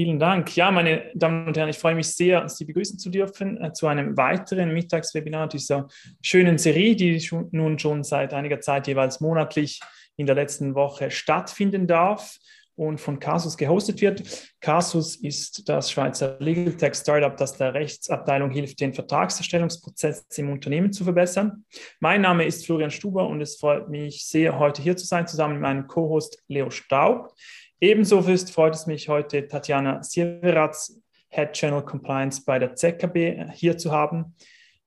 Vielen Dank. Ja, meine Damen und Herren, ich freue mich sehr, Sie begrüßen zu dürfen äh, zu einem weiteren Mittagswebinar dieser schönen Serie, die schon, nun schon seit einiger Zeit jeweils monatlich in der letzten Woche stattfinden darf und von Casus gehostet wird. Casus ist das Schweizer Legal Tech Startup, das der Rechtsabteilung hilft, den Vertragserstellungsprozess im Unternehmen zu verbessern. Mein Name ist Florian Stuber und es freut mich sehr, heute hier zu sein, zusammen mit meinem Co-Host Leo Staub. Ebenso freut es mich heute, Tatjana Sieveratz, Head General Compliance bei der ZKB, hier zu haben.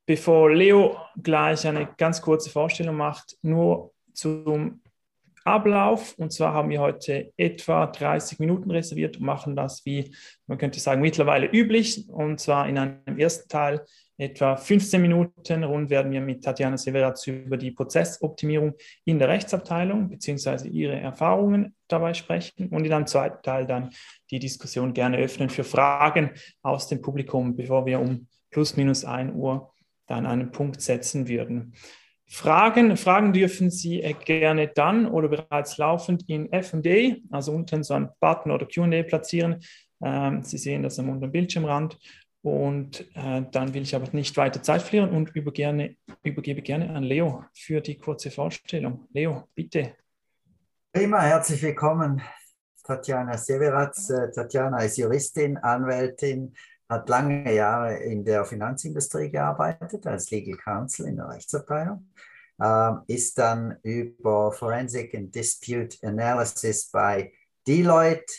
Bevor Leo gleich eine ganz kurze Vorstellung macht, nur zum Ablauf. Und zwar haben wir heute etwa 30 Minuten reserviert und machen das, wie man könnte sagen, mittlerweile üblich. Und zwar in einem ersten Teil etwa 15 Minuten rund werden wir mit Tatjana Severatz über die Prozessoptimierung in der Rechtsabteilung bzw. ihre Erfahrungen dabei sprechen und in einem zweiten Teil dann die Diskussion gerne öffnen für Fragen aus dem Publikum, bevor wir um plus minus 1 Uhr dann einen Punkt setzen würden. Fragen, Fragen dürfen Sie gerne dann oder bereits laufend in F&A, also unten so einen Button oder Q&A platzieren. Ähm, Sie sehen das am unteren Bildschirmrand. Und äh, dann will ich aber nicht weiter Zeit verlieren und über gerne, übergebe gerne an Leo für die kurze Vorstellung. Leo, bitte. Prima, herzlich willkommen, Tatjana Severatz. Äh, Tatjana ist Juristin, Anwältin, hat lange Jahre in der Finanzindustrie gearbeitet, als Legal Counsel in der Rechtsabteilung, äh, ist dann über Forensic and Dispute Analysis bei Deloitte,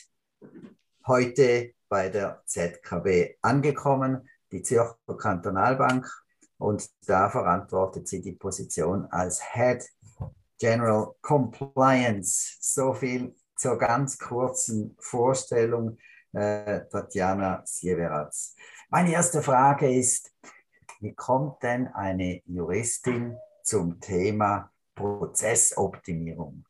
heute bei der ZKB angekommen, die Zürcher Kantonalbank, und da verantwortet sie die Position als Head General Compliance. So viel zur ganz kurzen Vorstellung äh, Tatjana Sieveratz. Meine erste Frage ist, wie kommt denn eine Juristin zum Thema Prozessoptimierung?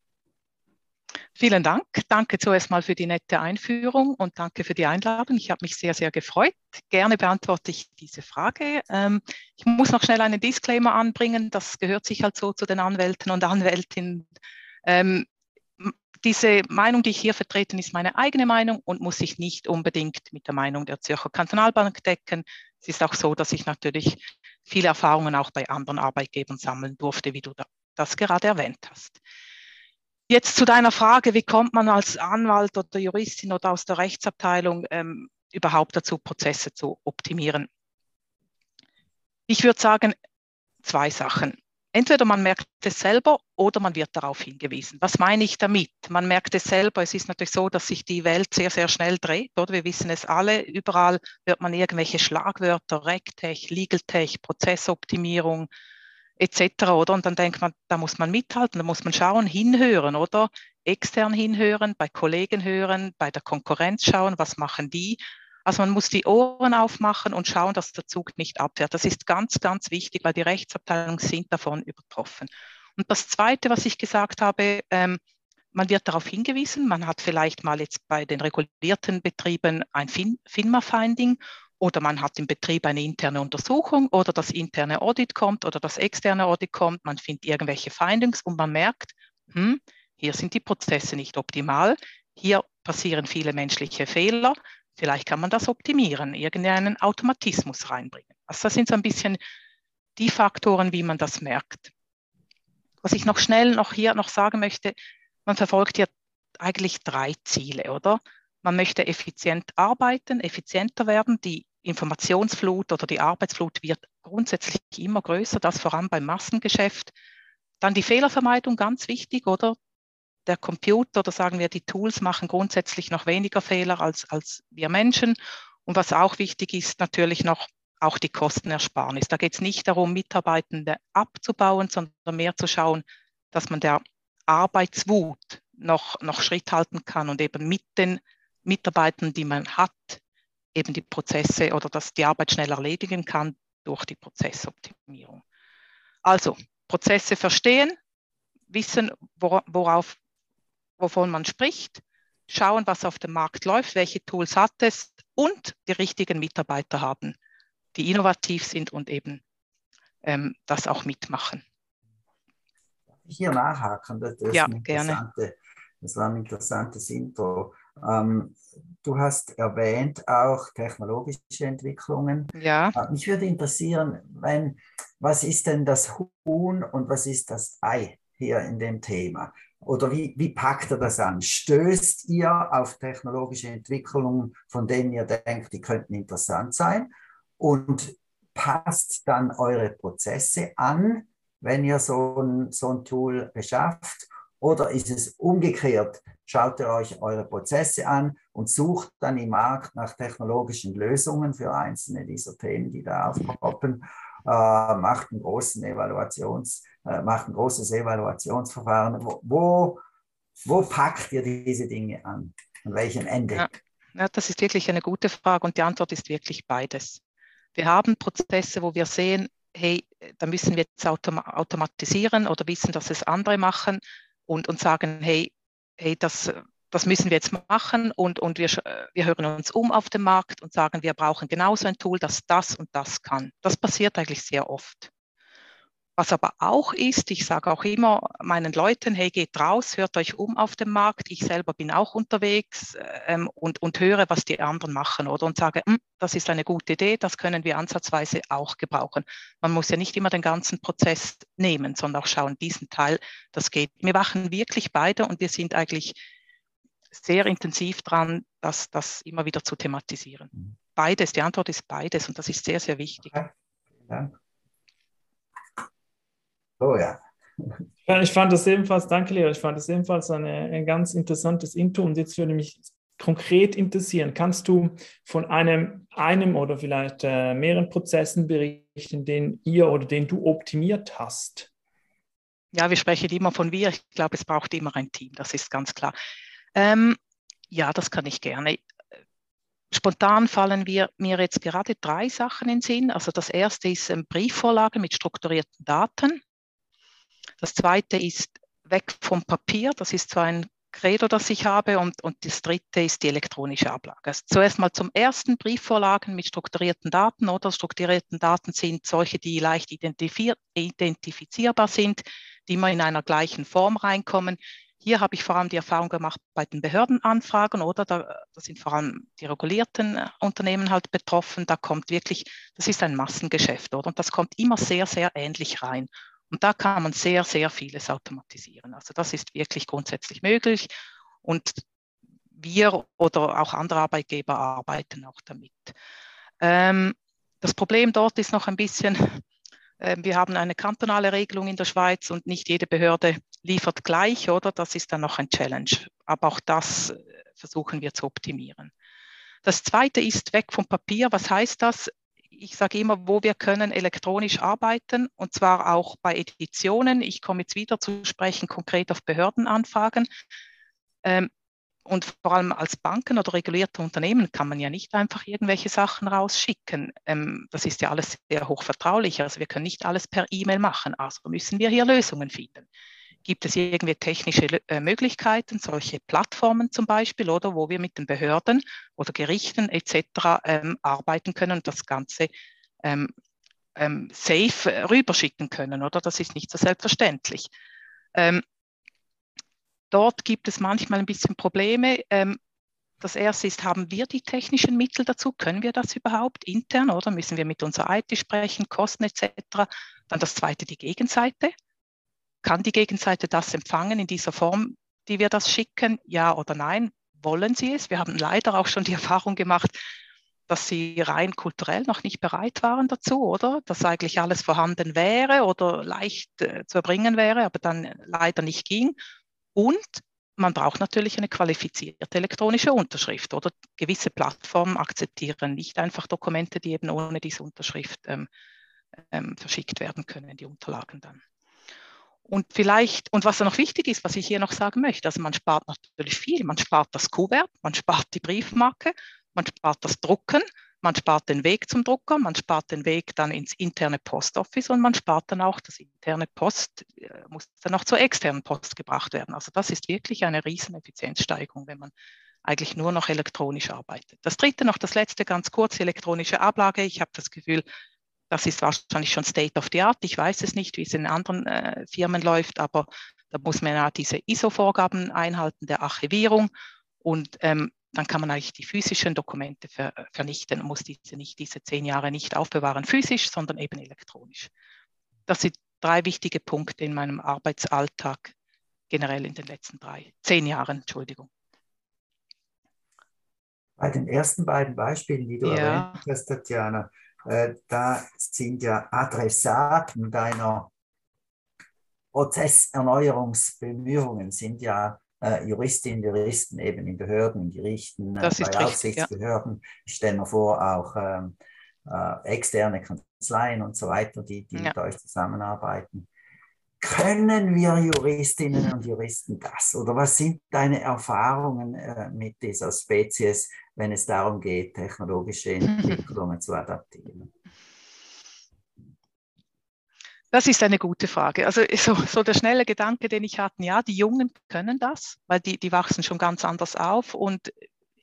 Vielen Dank. Danke zuerst mal für die nette Einführung und danke für die Einladung. Ich habe mich sehr, sehr gefreut. Gerne beantworte ich diese Frage. Ähm, ich muss noch schnell einen Disclaimer anbringen. Das gehört sich halt so zu den Anwälten und Anwältinnen. Ähm, diese Meinung, die ich hier vertrete, ist meine eigene Meinung und muss sich nicht unbedingt mit der Meinung der Zürcher Kantonalbank decken. Es ist auch so, dass ich natürlich viele Erfahrungen auch bei anderen Arbeitgebern sammeln durfte, wie du das gerade erwähnt hast. Jetzt zu deiner Frage, wie kommt man als Anwalt oder Juristin oder aus der Rechtsabteilung ähm, überhaupt dazu, Prozesse zu optimieren? Ich würde sagen, zwei Sachen entweder man merkt es selber oder man wird darauf hingewiesen. Was meine ich damit? Man merkt es selber. Es ist natürlich so, dass sich die Welt sehr, sehr schnell dreht. Oder? Wir wissen es alle. Überall hört man irgendwelche Schlagwörter, RegTech, LegalTech, Prozessoptimierung etc. Oder? Und dann denkt man, da muss man mithalten, da muss man schauen, hinhören, oder? Extern hinhören, bei Kollegen hören, bei der Konkurrenz schauen, was machen die? Also man muss die Ohren aufmachen und schauen, dass der Zug nicht abfährt. Das ist ganz, ganz wichtig, weil die Rechtsabteilungen sind davon übertroffen. Und das Zweite, was ich gesagt habe, ähm, man wird darauf hingewiesen, man hat vielleicht mal jetzt bei den regulierten Betrieben ein fin FINMA-Finding oder man hat im Betrieb eine interne Untersuchung oder das interne Audit kommt oder das externe Audit kommt, man findet irgendwelche Findings und man merkt, hm, hier sind die Prozesse nicht optimal, hier passieren viele menschliche Fehler, Vielleicht kann man das optimieren, irgendeinen Automatismus reinbringen. Also das sind so ein bisschen die Faktoren, wie man das merkt. Was ich noch schnell noch hier noch sagen möchte, man verfolgt ja eigentlich drei Ziele, oder? Man möchte effizient arbeiten, effizienter werden. Die Informationsflut oder die Arbeitsflut wird grundsätzlich immer größer, das vor allem beim Massengeschäft. Dann die Fehlervermeidung, ganz wichtig, oder? der Computer oder sagen wir die Tools machen grundsätzlich noch weniger Fehler als, als wir Menschen. Und was auch wichtig ist, natürlich noch auch die Kostenersparnis. Da geht es nicht darum, Mitarbeitende abzubauen, sondern mehr zu schauen, dass man der Arbeitswut noch, noch Schritt halten kann und eben mit den Mitarbeitern, die man hat, eben die Prozesse oder dass die Arbeit schnell erledigen kann durch die Prozessoptimierung. Also Prozesse verstehen, wissen, worauf wovon man spricht, schauen, was auf dem Markt läuft, welche Tools hat es und die richtigen Mitarbeiter haben, die innovativ sind und eben ähm, das auch mitmachen. Hier nachhaken, das, ja, gerne. das war ein interessantes Intro. Ähm, Du hast erwähnt auch technologische Entwicklungen. Ja. Äh, mich würde interessieren, wenn, was ist denn das Huhn und was ist das Ei hier in dem Thema? Oder wie, wie packt ihr das an? Stößt ihr auf technologische Entwicklungen, von denen ihr denkt, die könnten interessant sein? Und passt dann eure Prozesse an, wenn ihr so ein, so ein Tool beschafft? Oder ist es umgekehrt? Schaut ihr euch eure Prozesse an und sucht dann im Markt nach technologischen Lösungen für einzelne dieser Themen, die da aufpoppen, äh, macht, einen großen Evaluations, äh, macht ein großes Evaluationsverfahren. Wo, wo, wo packt ihr diese Dinge an? An welchem Ende? Ja. ja, das ist wirklich eine gute Frage und die Antwort ist wirklich beides. Wir haben Prozesse, wo wir sehen, hey, da müssen wir jetzt autom automatisieren oder wissen, dass es andere machen und, und sagen, hey, hey das, das müssen wir jetzt machen und, und wir, wir hören uns um auf dem Markt und sagen, wir brauchen genauso ein Tool, das das und das kann. Das passiert eigentlich sehr oft. Was aber auch ist, ich sage auch immer meinen Leuten, hey, geht raus, hört euch um auf dem Markt. Ich selber bin auch unterwegs ähm, und, und höre, was die anderen machen oder und sage, hm, das ist eine gute Idee, das können wir ansatzweise auch gebrauchen. Man muss ja nicht immer den ganzen Prozess nehmen, sondern auch schauen, diesen Teil, das geht. Wir machen wirklich beide und wir sind eigentlich sehr intensiv dran, das, das immer wieder zu thematisieren. Mhm. Beides, die Antwort ist beides und das ist sehr, sehr wichtig. Okay. Vielen Dank. Oh ja. Ich fand das ebenfalls, danke Leo, ich fand das ebenfalls eine, ein ganz interessantes Intro und jetzt würde mich konkret interessieren, kannst du von einem, einem oder vielleicht äh, mehreren Prozessen berichten, den ihr oder den du optimiert hast? Ja, wir sprechen immer von wir. Ich glaube, es braucht immer ein Team, das ist ganz klar. Ähm, ja, das kann ich gerne. Spontan fallen wir, mir jetzt gerade drei Sachen in den Sinn. Also das erste ist ähm, Briefvorlagen mit strukturierten Daten. Das zweite ist weg vom Papier. Das ist so ein Credo, das ich habe. Und, und das dritte ist die elektronische Ablage. Also zuerst mal zum ersten Briefvorlagen mit strukturierten Daten oder strukturierten Daten sind solche, die leicht identifizierbar sind, die immer in einer gleichen Form reinkommen. Hier habe ich vor allem die Erfahrung gemacht bei den Behördenanfragen oder da, da, sind vor allem die regulierten äh, Unternehmen halt betroffen. Da kommt wirklich, das ist ein Massengeschäft oder? und das kommt immer sehr, sehr ähnlich rein. Und da kann man sehr, sehr vieles automatisieren. Also das ist wirklich grundsätzlich möglich. Und wir oder auch andere Arbeitgeber arbeiten auch damit. Ähm, das Problem dort ist noch ein bisschen, äh, wir haben eine kantonale Regelung in der Schweiz und nicht jede Behörde liefert gleich, oder? Das ist dann noch ein Challenge. Aber auch das äh, versuchen wir zu optimieren. Das zweite ist weg vom Papier. Was heißt das? Ich sage immer, wo wir können elektronisch arbeiten und zwar auch bei Editionen. Ich komme jetzt wieder zu sprechen konkret auf Behördenanfragen. Ähm, und vor allem als Banken oder regulierte Unternehmen kann man ja nicht einfach irgendwelche Sachen rausschicken. Ähm, das ist ja alles sehr hochvertraulich. Also wir können nicht alles per E-Mail machen. Also müssen wir hier Lösungen finden. Gibt es irgendwie technische äh, Möglichkeiten, solche Plattformen zum Beispiel, oder wo wir mit den Behörden oder Gerichten etc. Ähm, arbeiten können und das Ganze ähm, ähm, safe rüberschicken können, oder? Das ist nicht so selbstverständlich. Ähm, dort gibt es manchmal ein bisschen Probleme. Ähm, das erste ist, haben wir die technischen Mittel dazu? Können wir das überhaupt intern oder müssen wir mit unserer IT sprechen, Kosten etc.? Dann das zweite, die Gegenseite kann die Gegenseite das empfangen in dieser Form, die wir das schicken? Ja oder nein? Wollen sie es? Wir haben leider auch schon die Erfahrung gemacht, dass sie rein kulturell noch nicht bereit waren dazu, oder? Dass eigentlich alles vorhanden wäre oder leicht äh, zu erbringen wäre, aber dann leider nicht ging. Und man braucht natürlich eine qualifizierte elektronische Unterschrift oder gewisse Plattformen akzeptieren nicht einfach Dokumente, die eben ohne diese Unterschrift ähm, ähm, verschickt werden können, die Unterlagen dann. Und vielleicht, und was noch wichtig ist, was ich hier noch sagen möchte, also man spart natürlich viel. Man spart das Kuvert, man spart die Briefmarke, man spart das Drucken, man spart den Weg zum Drucker, man spart den Weg dann ins interne Postoffice und man spart dann auch das interne Post, äh, muss dann auch zur externen Post gebracht werden. Also das ist wirklich eine riesen Effizienzsteigerung, wenn man eigentlich nur noch elektronisch arbeitet. Das dritte noch, das letzte ganz kurz, elektronische Ablage. Ich habe das Gefühl, das ist wahrscheinlich schon State of the Art. Ich weiß es nicht, wie es in anderen äh, Firmen läuft, aber da muss man ja diese ISO-Vorgaben einhalten der Archivierung. Und ähm, dann kann man eigentlich die physischen Dokumente ver vernichten und muss diese nicht diese zehn Jahre nicht aufbewahren physisch, sondern eben elektronisch. Das sind drei wichtige Punkte in meinem Arbeitsalltag generell in den letzten drei, zehn Jahren, Entschuldigung. Bei den ersten beiden Beispielen, die du ja. erwähnt hast, Tatjana, da sind ja Adressaten deiner Prozesserneuerungsbemühungen sind ja äh, Juristinnen, Juristen eben in Behörden, in Gerichten, äh, bei Aufsichtsbehörden. Ja. Ich stelle mir vor, auch ähm, äh, externe Kanzleien und so weiter, die, die ja. mit euch zusammenarbeiten. Können wir Juristinnen und Juristen das? Oder was sind deine Erfahrungen äh, mit dieser Spezies, wenn es darum geht, technologische Entwicklungen zu adaptieren? Das ist eine gute Frage. Also so, so, der schnelle Gedanke, den ich hatte, ja, die Jungen können das, weil die, die wachsen schon ganz anders auf und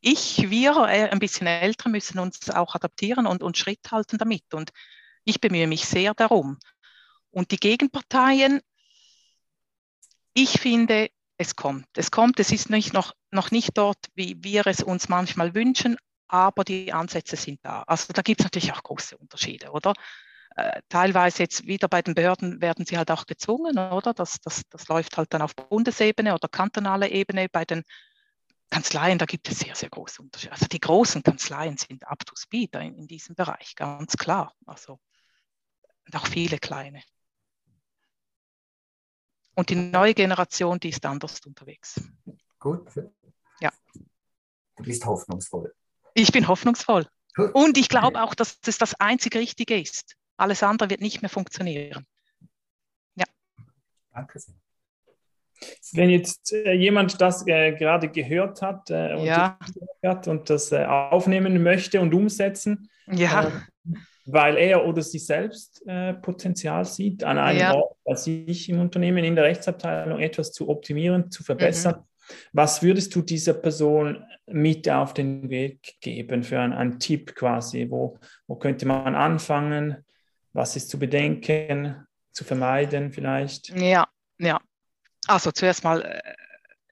ich, wir, äh, ein bisschen älter, müssen uns auch adaptieren und, und Schritt halten damit. Und ich bemühe mich sehr darum. Und die Gegenparteien, ich finde, es kommt. Es kommt, es ist nicht noch, noch nicht dort, wie wir es uns manchmal wünschen, aber die Ansätze sind da. Also da gibt es natürlich auch große Unterschiede, oder? Äh, teilweise jetzt wieder bei den Behörden werden sie halt auch gezwungen, oder? Das, das, das läuft halt dann auf Bundesebene oder kantonaler Ebene. Bei den Kanzleien, da gibt es sehr, sehr große Unterschiede. Also die großen Kanzleien sind up to speed in, in diesem Bereich, ganz klar. Also und auch viele kleine. Und die neue Generation, die ist anders unterwegs. Gut. Ja. Du bist hoffnungsvoll. Ich bin hoffnungsvoll. Gut. Und ich glaube auch, dass das das einzig Richtige ist. Alles andere wird nicht mehr funktionieren. Ja. Danke sehr. Wenn jetzt äh, jemand das äh, gerade gehört hat, äh, und, ja. und, das äh, aufnehmen möchte und umsetzen, ja. Äh, weil er oder sie selbst äh, Potenzial sieht, an einem ja. Ort bei sich im Unternehmen, in der Rechtsabteilung etwas zu optimieren, zu verbessern. Mhm. Was würdest du dieser Person mit auf den Weg geben für einen, Tipp quasi? Wo, wo könnte man anfangen? Was ist zu bedenken, zu vermeiden vielleicht? Ja, ja. Also zuerst mal äh,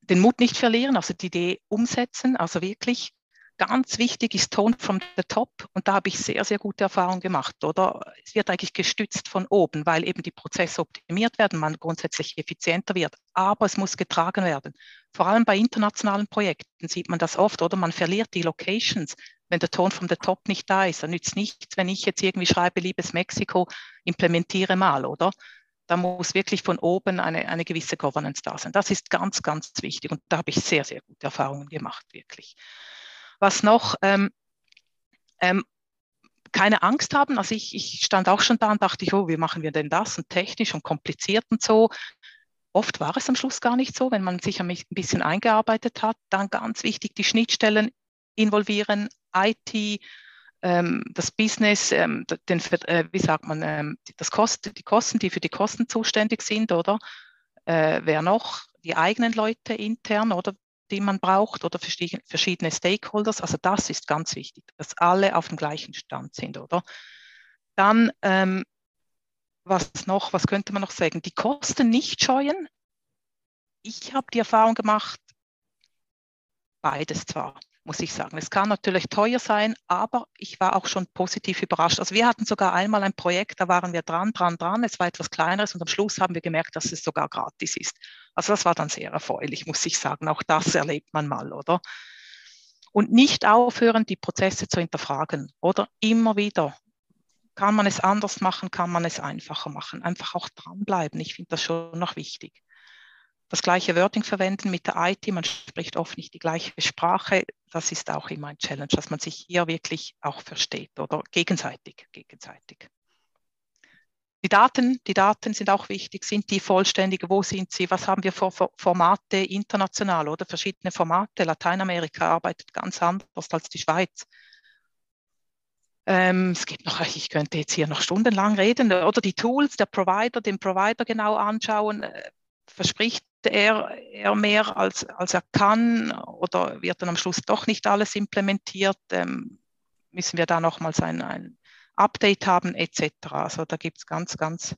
den Mut nicht verlieren, also die Idee umsetzen, also wirklich ganz wichtig ist Tone from the top und da habe ich sehr, sehr gute Erfahrungen gemacht, oder? Es wird eigentlich gestützt von oben, weil eben die Prozesse optimiert werden, man grundsätzlich effizienter wird, aber es muss getragen werden. Vor allem bei internationalen Projekten sieht man das oft, oder? Man verliert die Locations, wenn der Ton from the top nicht da ist. Dann nützt nichts, wenn ich jetzt irgendwie schreibe, liebes Mexiko, implementiere mal, oder? Da muss wirklich von oben eine, eine gewisse Governance da sein. Das ist ganz, ganz wichtig und da habe ich sehr, sehr gute Erfahrungen gemacht, wirklich. Was noch? Ähm, ähm, keine Angst haben. Also ich, ich, stand auch schon da und dachte, oh, wie machen wir denn das und technisch und kompliziert und so. Oft war es am Schluss gar nicht so, wenn man sich ein bisschen eingearbeitet hat. Dann ganz wichtig, die Schnittstellen involvieren, IT, ähm, das Business, ähm, den, äh, wie sagt man, ähm, das Kost, die Kosten, die für die Kosten zuständig sind, oder äh, wer noch, die eigenen Leute intern, oder die man braucht oder verschiedene Stakeholders. Also das ist ganz wichtig, dass alle auf dem gleichen Stand sind, oder? Dann, ähm, was noch, was könnte man noch sagen? Die Kosten nicht scheuen. Ich habe die Erfahrung gemacht, beides zwar muss ich sagen. Es kann natürlich teuer sein, aber ich war auch schon positiv überrascht. Also wir hatten sogar einmal ein Projekt, da waren wir dran, dran, dran. Es war etwas kleineres und am Schluss haben wir gemerkt, dass es sogar gratis ist. Also das war dann sehr erfreulich, muss ich sagen. Auch das erlebt man mal, oder? Und nicht aufhören, die Prozesse zu hinterfragen oder immer wieder. Kann man es anders machen, kann man es einfacher machen. Einfach auch dranbleiben. Ich finde das schon noch wichtig das gleiche Wording verwenden mit der IT. Man spricht oft nicht die gleiche Sprache. Das ist auch immer ein Challenge, dass man sich hier wirklich auch versteht oder gegenseitig, gegenseitig. Die Daten, die Daten sind auch wichtig. Sind die vollständig? Wo sind sie? Was haben wir für Formate international oder verschiedene Formate? Lateinamerika arbeitet ganz anders als die Schweiz. Ähm, es gibt noch, ich könnte jetzt hier noch stundenlang reden, oder die Tools, der Provider, den Provider genau anschauen. Verspricht er, er mehr als, als er kann oder wird dann am Schluss doch nicht alles implementiert? Ähm, müssen wir da nochmals ein, ein Update haben etc. Also da gibt es ganz, ganz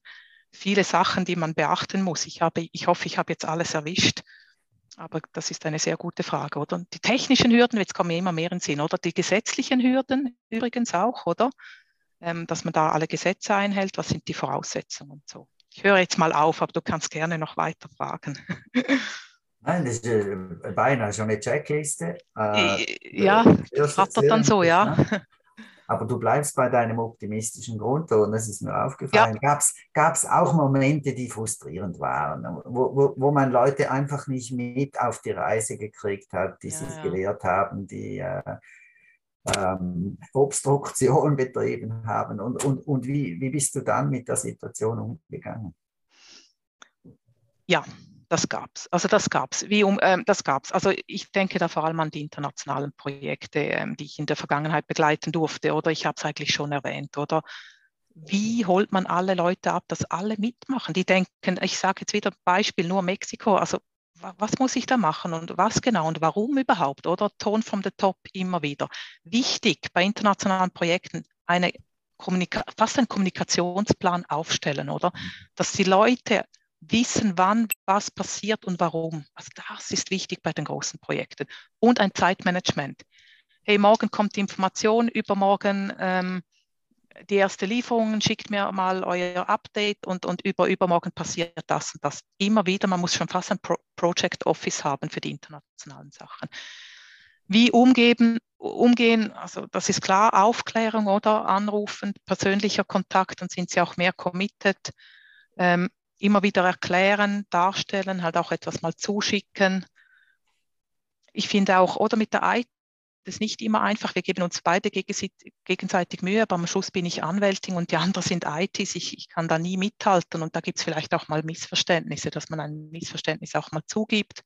viele Sachen, die man beachten muss. Ich, habe, ich hoffe, ich habe jetzt alles erwischt. Aber das ist eine sehr gute Frage, oder? Und die technischen Hürden, jetzt kommen immer mehr in den Sinn, oder? Die gesetzlichen Hürden übrigens auch, oder? Ähm, dass man da alle Gesetze einhält, was sind die Voraussetzungen und so. Ich höre jetzt mal auf, aber du kannst gerne noch weiter fragen. Nein, das ist äh, beinahe schon eine Checkliste. Äh, ja, rattert dann so, ja. Ne? Aber du bleibst bei deinem optimistischen Grundton, das ist mir aufgefallen. Ja. Gab es auch Momente, die frustrierend waren, wo, wo, wo man Leute einfach nicht mit auf die Reise gekriegt hat, die ja, sich ja. gelehrt haben, die äh, ähm, Obstruktion betrieben haben? Und, und, und wie, wie bist du dann mit der Situation umgegangen? Ja, das gab es. Also das gab es. um, ähm. Also ich denke da vor allem an die internationalen Projekte, ähm, die ich in der Vergangenheit begleiten durfte. Oder ich habe es eigentlich schon erwähnt. Oder wie holt man alle Leute ab, dass alle mitmachen? Die denken, ich sage jetzt wieder Beispiel nur Mexiko. Also was muss ich da machen und was genau und warum überhaupt? Oder Ton from the top immer wieder. Wichtig bei internationalen Projekten eine Kommunika fast einen Kommunikationsplan aufstellen, oder? Dass die Leute wissen, wann was passiert und warum. Also das ist wichtig bei den großen Projekten. Und ein Zeitmanagement. Hey, morgen kommt die Information, übermorgen ähm, die erste Lieferung, schickt mir mal euer Update und, und über, übermorgen passiert das und das. Immer wieder, man muss schon fast ein Pro Project Office haben für die internationalen Sachen. Wie umgeben, umgehen, also das ist klar, Aufklärung oder Anrufen, persönlicher Kontakt, dann sind sie auch mehr committed. Ähm, immer wieder erklären, darstellen, halt auch etwas mal zuschicken. Ich finde auch, oder mit der IT, das ist nicht immer einfach. Wir geben uns beide gegenseitig Mühe, aber am Schluss bin ich Anwältin und die anderen sind ITs. Ich, ich kann da nie mithalten und da gibt es vielleicht auch mal Missverständnisse, dass man ein Missverständnis auch mal zugibt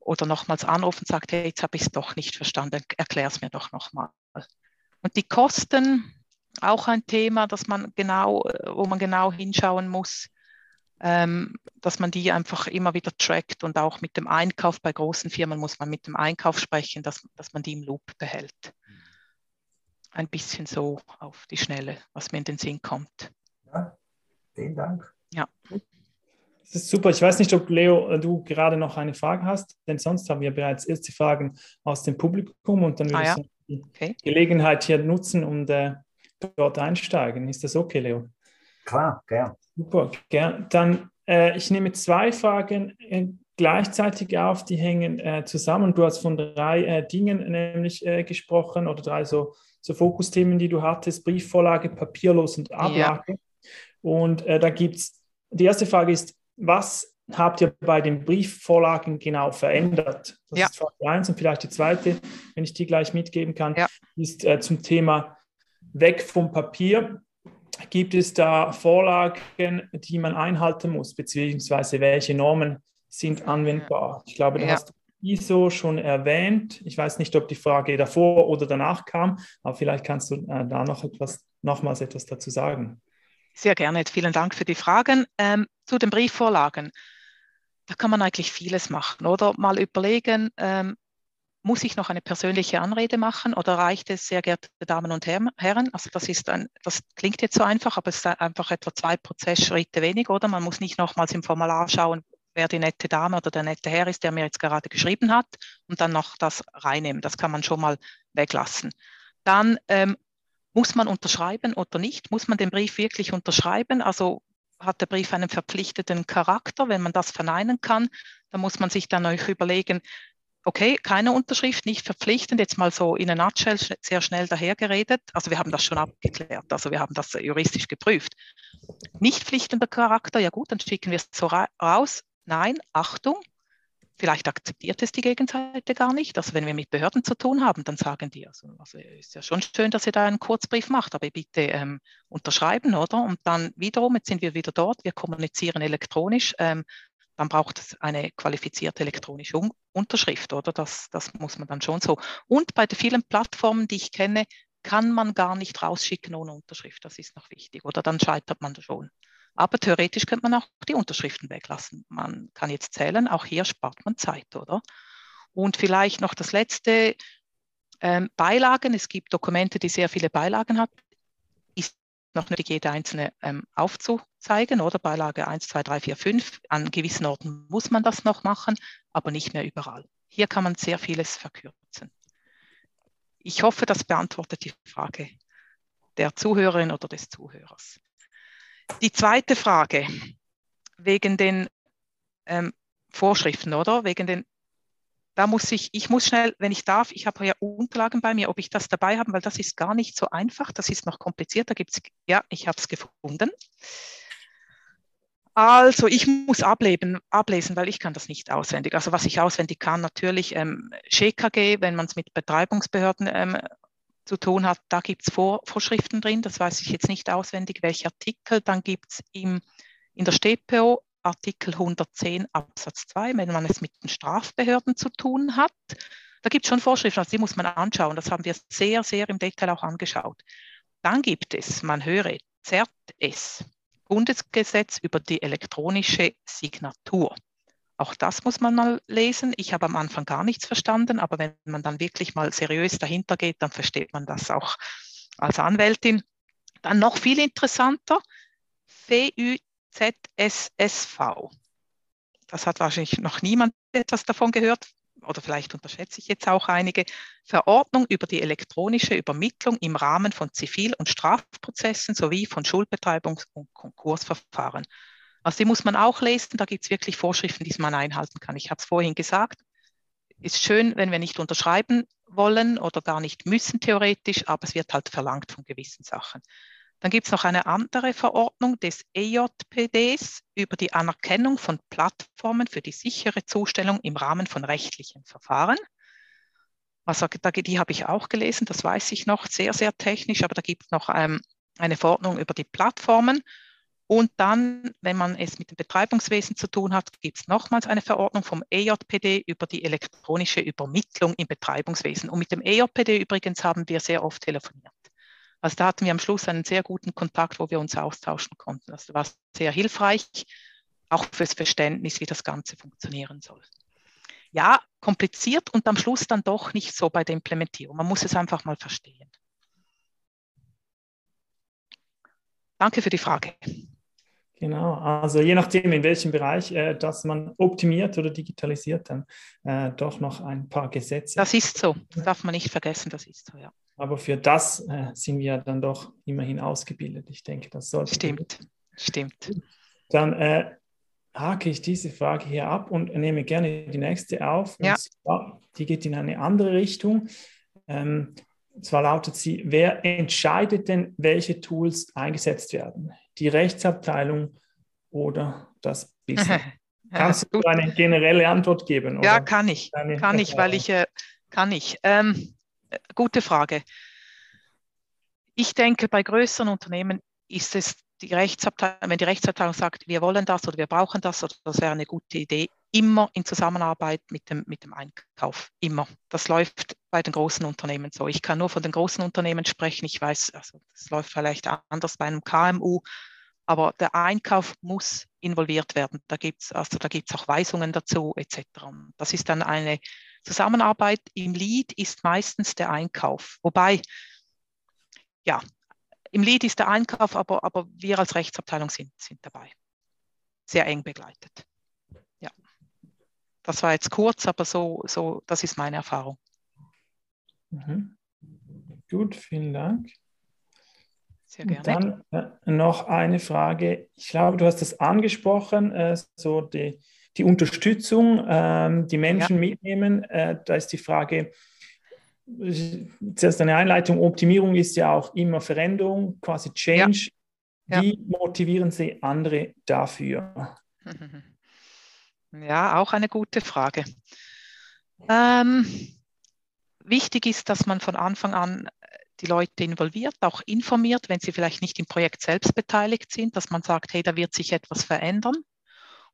oder nochmals anruft und sagt, hey, jetzt habe ich es doch nicht verstanden, erklär es mir doch nochmal. Und die Kosten, auch ein Thema, dass man genau, wo man genau hinschauen muss dass man die einfach immer wieder trackt und auch mit dem Einkauf bei großen Firmen muss man mit dem Einkauf sprechen, dass, dass man die im Loop behält. Ein bisschen so auf die Schnelle, was mir in den Sinn kommt. Ja, vielen Dank. Ja. Das ist super. Ich weiß nicht, ob Leo, du gerade noch eine Frage hast, denn sonst haben wir bereits erste Fragen aus dem Publikum und dann würde ah, ja. ich die okay. Gelegenheit hier nutzen und äh, dort einsteigen. Ist das okay, Leo? Klar, gern. Super, gern. Dann, äh, ich nehme zwei Fragen äh, gleichzeitig auf, die hängen äh, zusammen. Du hast von drei äh, Dingen nämlich äh, gesprochen oder drei so, so Fokusthemen, die du hattest, Briefvorlage, papierlos und Ablage. Ja. Und äh, da gibt es, die erste Frage ist, was habt ihr bei den Briefvorlagen genau verändert? Das ja. ist Frage 1 und vielleicht die zweite, wenn ich die gleich mitgeben kann, ja. ist zum Thema weg vom Papier gibt es da Vorlagen, die man einhalten muss, beziehungsweise welche Normen sind anwendbar? Ich glaube, da ja. hast du ISO schon erwähnt. Ich weiß nicht, ob die Frage davor oder danach kam, aber vielleicht kannst du äh, da noch etwas, nochmals etwas dazu sagen. Sehr gerne, vielen Dank für die Fragen. Ähm, zu den Briefvorlagen. Da kann man eigentlich vieles machen oder mal überlegen, ähm, muss ich noch eine persönliche Anrede machen oder reicht es, sehr geehrte Damen und Herren? Also das ist ein, das klingt jetzt so einfach, aber es ist einfach etwa zwei Prozessschritte weniger, oder? Man muss nicht nochmals im Formular schauen, wer die nette Dame oder der nette Herr ist, der mir jetzt gerade geschrieben hat und dann noch das reinnehmen. Das kann man schon mal weglassen. Dann ähm, muss man unterschreiben oder nicht? Muss man den Brief wirklich unterschreiben? Also hat der Brief einen verpflichteten Charakter? Wenn man das verneinen kann, dann muss man sich dann euch überlegen, okay, keine Unterschrift, nicht verpflichtend, jetzt mal so in a nutshell sehr schnell dahergeredet. Also wir haben das schon abgeklärt, also wir haben das juristisch geprüft. Nicht pflichtender Charakter, ja gut, dann schicken wir es so raus. Nein, Achtung, vielleicht akzeptiert es die Gegenseite gar nicht. Also wenn wir mit Behörden zu tun haben, dann sagen die, also, also ist ja schon schön, dass ihr da einen Kurzbrief macht, aber bitte ähm, unterschreiben, oder? Und dann wiederum, jetzt sind wir wieder dort, wir kommunizieren elektronisch. Ähm, dann braucht es eine qualifizierte elektronische Unterschrift, oder? Das, das muss man dann schon so. Und bei den vielen Plattformen, die ich kenne, kann man gar nicht rausschicken ohne Unterschrift. Das ist noch wichtig. Oder dann scheitert man schon. Aber theoretisch könnte man auch die Unterschriften weglassen. Man kann jetzt zählen, auch hier spart man Zeit, oder? Und vielleicht noch das letzte, ähm, Beilagen. Es gibt Dokumente, die sehr viele Beilagen haben. Noch nötig, jede einzelne ähm, aufzuzeigen, oder Beilage 1, 2, 3, 4, 5. An gewissen Orten muss man das noch machen, aber nicht mehr überall. Hier kann man sehr vieles verkürzen. Ich hoffe, das beantwortet die Frage der Zuhörerin oder des Zuhörers. Die zweite Frage wegen den ähm, Vorschriften, oder? Wegen den, da muss ich, ich muss schnell, wenn ich darf, ich habe ja Unterlagen bei mir, ob ich das dabei habe, weil das ist gar nicht so einfach, das ist noch kompliziert. Da gibt ja, ich habe es gefunden. Also ich muss ableben, ablesen, weil ich kann das nicht auswendig. Also was ich auswendig kann, natürlich ähm, SCHKG, wenn man es mit Betreibungsbehörden ähm, zu tun hat, da gibt es Vor Vorschriften drin, das weiß ich jetzt nicht auswendig, welche Artikel. Dann gibt es in der StPO Artikel 110 Absatz 2, wenn man es mit den Strafbehörden zu tun hat. Da gibt es schon Vorschriften, also die muss man anschauen. Das haben wir sehr, sehr im Detail auch angeschaut. Dann gibt es, man höre, ZERT-S, Bundesgesetz über die elektronische Signatur. Auch das muss man mal lesen. Ich habe am Anfang gar nichts verstanden, aber wenn man dann wirklich mal seriös dahinter geht, dann versteht man das auch als Anwältin. Dann noch viel interessanter, VÜZSSV. Das hat wahrscheinlich noch niemand etwas davon gehört oder vielleicht unterschätze ich jetzt auch einige, Verordnung über die elektronische Übermittlung im Rahmen von Zivil- und Strafprozessen sowie von Schuldbetreibungs- und Konkursverfahren. Also die muss man auch lesen, da gibt es wirklich Vorschriften, die man einhalten kann. Ich habe es vorhin gesagt, ist schön, wenn wir nicht unterschreiben wollen oder gar nicht müssen theoretisch, aber es wird halt verlangt von gewissen Sachen. Dann gibt es noch eine andere Verordnung des EJPDs über die Anerkennung von Plattformen für die sichere Zustellung im Rahmen von rechtlichen Verfahren. Also die habe ich auch gelesen, das weiß ich noch, sehr, sehr technisch, aber da gibt es noch ähm, eine Verordnung über die Plattformen und dann, wenn man es mit dem Betreibungswesen zu tun hat, gibt es nochmals eine Verordnung vom EJPD über die elektronische Übermittlung im Betreibungswesen. Und mit dem EJPD übrigens haben wir sehr oft telefoniert. Also da hatten wir am Schluss einen sehr guten Kontakt, wo wir uns austauschen konnten. Das war sehr hilfreich, auch fürs Verständnis, wie das Ganze funktionieren soll. Ja, kompliziert und am Schluss dann doch nicht so bei der Implementierung. Man muss es einfach mal verstehen. Danke für die Frage. Genau, also je nachdem, in welchem Bereich äh, das man optimiert oder digitalisiert, dann äh, doch noch ein paar Gesetze. Das ist so, das darf man nicht vergessen, das ist so, ja. Aber für das äh, sind wir dann doch immerhin ausgebildet. Ich denke, das sollte. Stimmt, stimmt. Dann äh, hake ich diese Frage hier ab und nehme gerne die nächste auf. Ja. Zwar, die geht in eine andere Richtung. Ähm, zwar lautet sie, wer entscheidet denn, welche Tools eingesetzt werden? Die Rechtsabteilung oder das Business? Kannst du eine generelle Antwort geben? Ja, kann ich. Kann ich, weil ich, äh, kann ich. Ähm, gute Frage. Ich denke, bei größeren Unternehmen ist es die Rechtsabteilung, wenn die Rechtsabteilung sagt, wir wollen das oder wir brauchen das oder das wäre eine gute Idee, immer in Zusammenarbeit mit dem, mit dem Einkauf. Immer. Das läuft bei den großen Unternehmen so. Ich kann nur von den großen Unternehmen sprechen. Ich weiß, also das läuft vielleicht anders bei einem KMU, aber der Einkauf muss involviert werden. Da gibt es also, auch Weisungen dazu etc. Das ist dann eine Zusammenarbeit. Im Lead ist meistens der Einkauf. Wobei, ja, im Lead ist der Einkauf, aber, aber wir als Rechtsabteilung sind, sind dabei. Sehr eng begleitet. Ja. Das war jetzt kurz, aber so, so das ist meine Erfahrung. Mhm. Gut, vielen Dank. Sehr gerne. dann äh, noch eine Frage. Ich glaube, du hast es angesprochen, äh, so die, die Unterstützung, äh, die Menschen ja. mitnehmen. Äh, da ist die Frage, zuerst eine Einleitung, Optimierung ist ja auch immer Veränderung, quasi Change. Ja. Wie motivieren Sie andere dafür? Ja, auch eine gute Frage. Ähm, wichtig ist, dass man von Anfang an die Leute involviert, auch informiert, wenn sie vielleicht nicht im Projekt selbst beteiligt sind, dass man sagt, hey, da wird sich etwas verändern.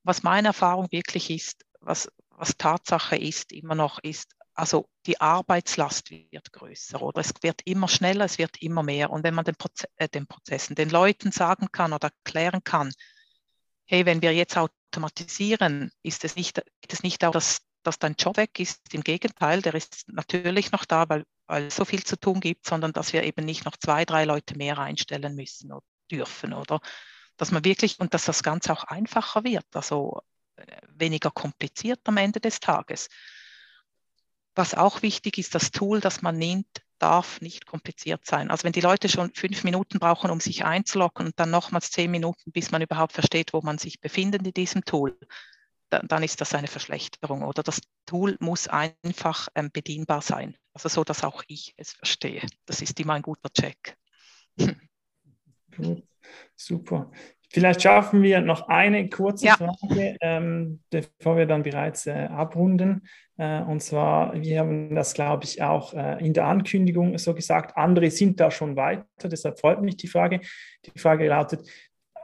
Was meine Erfahrung wirklich ist, was, was Tatsache ist, immer noch ist, also die Arbeitslast wird größer oder es wird immer schneller, es wird immer mehr. Und wenn man den, Proze äh, den Prozessen, den Leuten sagen kann oder erklären kann, hey, wenn wir jetzt automatisieren, ist es nicht, geht es nicht darum, dass dass dein Job weg ist. Im Gegenteil, der ist natürlich noch da, weil, weil es so viel zu tun gibt, sondern dass wir eben nicht noch zwei, drei Leute mehr einstellen müssen oder dürfen oder dass man wirklich und dass das Ganze auch einfacher wird, also äh, weniger kompliziert am Ende des Tages. Was auch wichtig ist, das Tool, das man nimmt, darf nicht kompliziert sein. Also wenn die Leute schon fünf Minuten brauchen, um sich einzuloggen und dann nochmals zehn Minuten, bis man überhaupt versteht, wo man sich befindet in diesem Tool, dann, dann ist das eine Verschlechterung. Oder das Tool muss einfach ähm, bedienbar sein. Also so, dass auch ich es verstehe. Das ist immer ein guter Check. Gut, super. Vielleicht schaffen wir noch eine kurze ja. Frage, ähm, bevor wir dann bereits äh, abrunden. Äh, und zwar, wir haben das, glaube ich, auch äh, in der Ankündigung so gesagt, andere sind da schon weiter, deshalb freut mich die Frage. Die Frage lautet,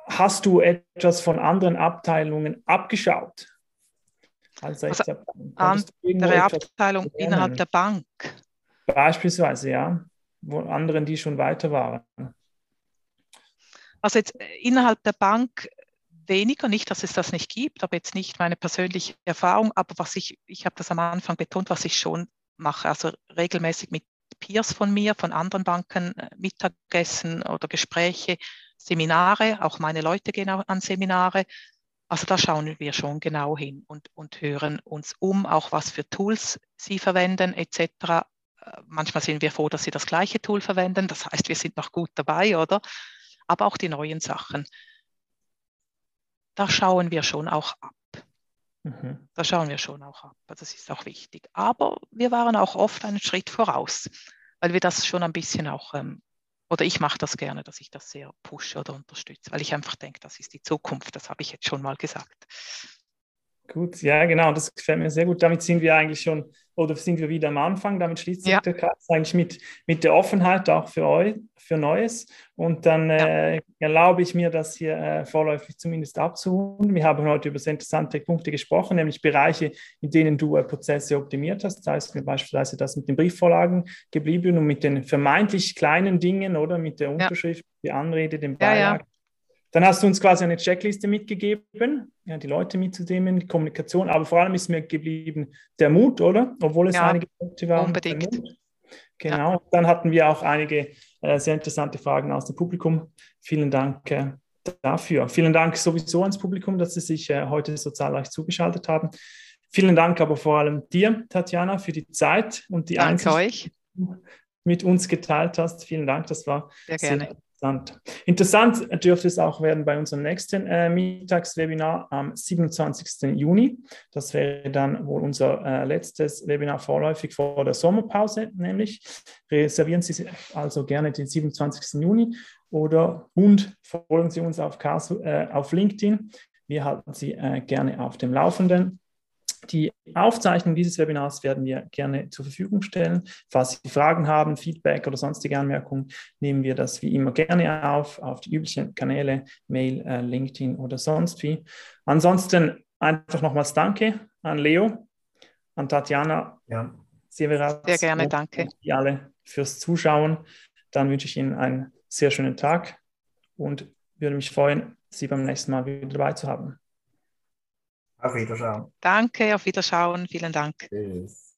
hast du etwas von anderen Abteilungen abgeschaut? Also, also andere Abteilung innerhalb der Bank? Beispielsweise, ja, wo anderen, die schon weiter waren. Also jetzt äh, innerhalb der Bank weniger, nicht, dass es das nicht gibt, aber jetzt nicht meine persönliche Erfahrung, aber was ich, ich habe das am Anfang betont, was ich schon mache, also regelmäßig mit Peers von mir, von anderen Banken, äh, Mittagessen oder Gespräche, Seminare, auch meine Leute gehen an Seminare. Also da schauen wir schon genau hin und, und hören uns um, auch was für Tools sie verwenden etc. Äh, manchmal sind wir froh, dass sie das gleiche Tool verwenden. Das heißt, wir sind noch gut dabei, oder? Aber auch die neuen Sachen. Da schauen wir schon auch ab. Mhm. Da schauen wir schon auch ab. Das ist auch wichtig. Aber wir waren auch oft einen Schritt voraus, weil wir das schon ein bisschen auch, ähm, oder ich mache das gerne, dass ich das sehr pushe oder unterstütze, weil ich einfach denke, das ist die Zukunft. Das habe ich jetzt schon mal gesagt. Gut, ja, genau, das gefällt mir sehr gut. Damit sind wir eigentlich schon, oder sind wir wieder am Anfang. Damit schließt sich ja. der Kreis eigentlich mit, mit der Offenheit auch für euch, für Neues. Und dann ja. äh, erlaube ich mir, das hier äh, vorläufig zumindest abzuholen. Wir haben heute über sehr interessante Punkte gesprochen, nämlich Bereiche, in denen du äh, Prozesse optimiert hast. Da ist mir beispielsweise das mit den Briefvorlagen geblieben und mit den vermeintlich kleinen Dingen oder mit der Unterschrift, ja. die Anrede, dem Beilag. Dann hast du uns quasi eine Checkliste mitgegeben, ja, die Leute mitzunehmen, die Kommunikation, aber vor allem ist mir geblieben der Mut, oder? Obwohl es ja, einige Punkte waren. Unbedingt. Genau. Ja. Dann hatten wir auch einige äh, sehr interessante Fragen aus dem Publikum. Vielen Dank äh, dafür. Vielen Dank sowieso ans Publikum, dass Sie sich äh, heute so zahlreich zugeschaltet haben. Vielen Dank aber vor allem dir, Tatjana, für die Zeit und die Danke euch. mit uns geteilt hast. Vielen Dank, das war sehr gerne. Interessant. Interessant dürfte es auch werden bei unserem nächsten äh, Mittagswebinar am 27. Juni. Das wäre dann wohl unser äh, letztes Webinar vorläufig vor der Sommerpause, nämlich reservieren Sie also gerne den 27. Juni oder und folgen Sie uns auf, äh, auf LinkedIn. Wir halten Sie äh, gerne auf dem Laufenden. Die Aufzeichnung dieses Webinars werden wir gerne zur Verfügung stellen. Falls Sie Fragen haben, Feedback oder sonstige Anmerkungen, nehmen wir das wie immer gerne auf, auf die üblichen Kanäle, Mail, äh, LinkedIn oder sonst wie. Ansonsten einfach nochmals Danke an Leo, an Tatjana, ja. Severat. Sehr gerne, danke. Und alle fürs Zuschauen. Dann wünsche ich Ihnen einen sehr schönen Tag und würde mich freuen, Sie beim nächsten Mal wieder dabei zu haben. Auf Wiederschauen. Danke, auf Wiederschauen. Vielen Dank. Tschüss.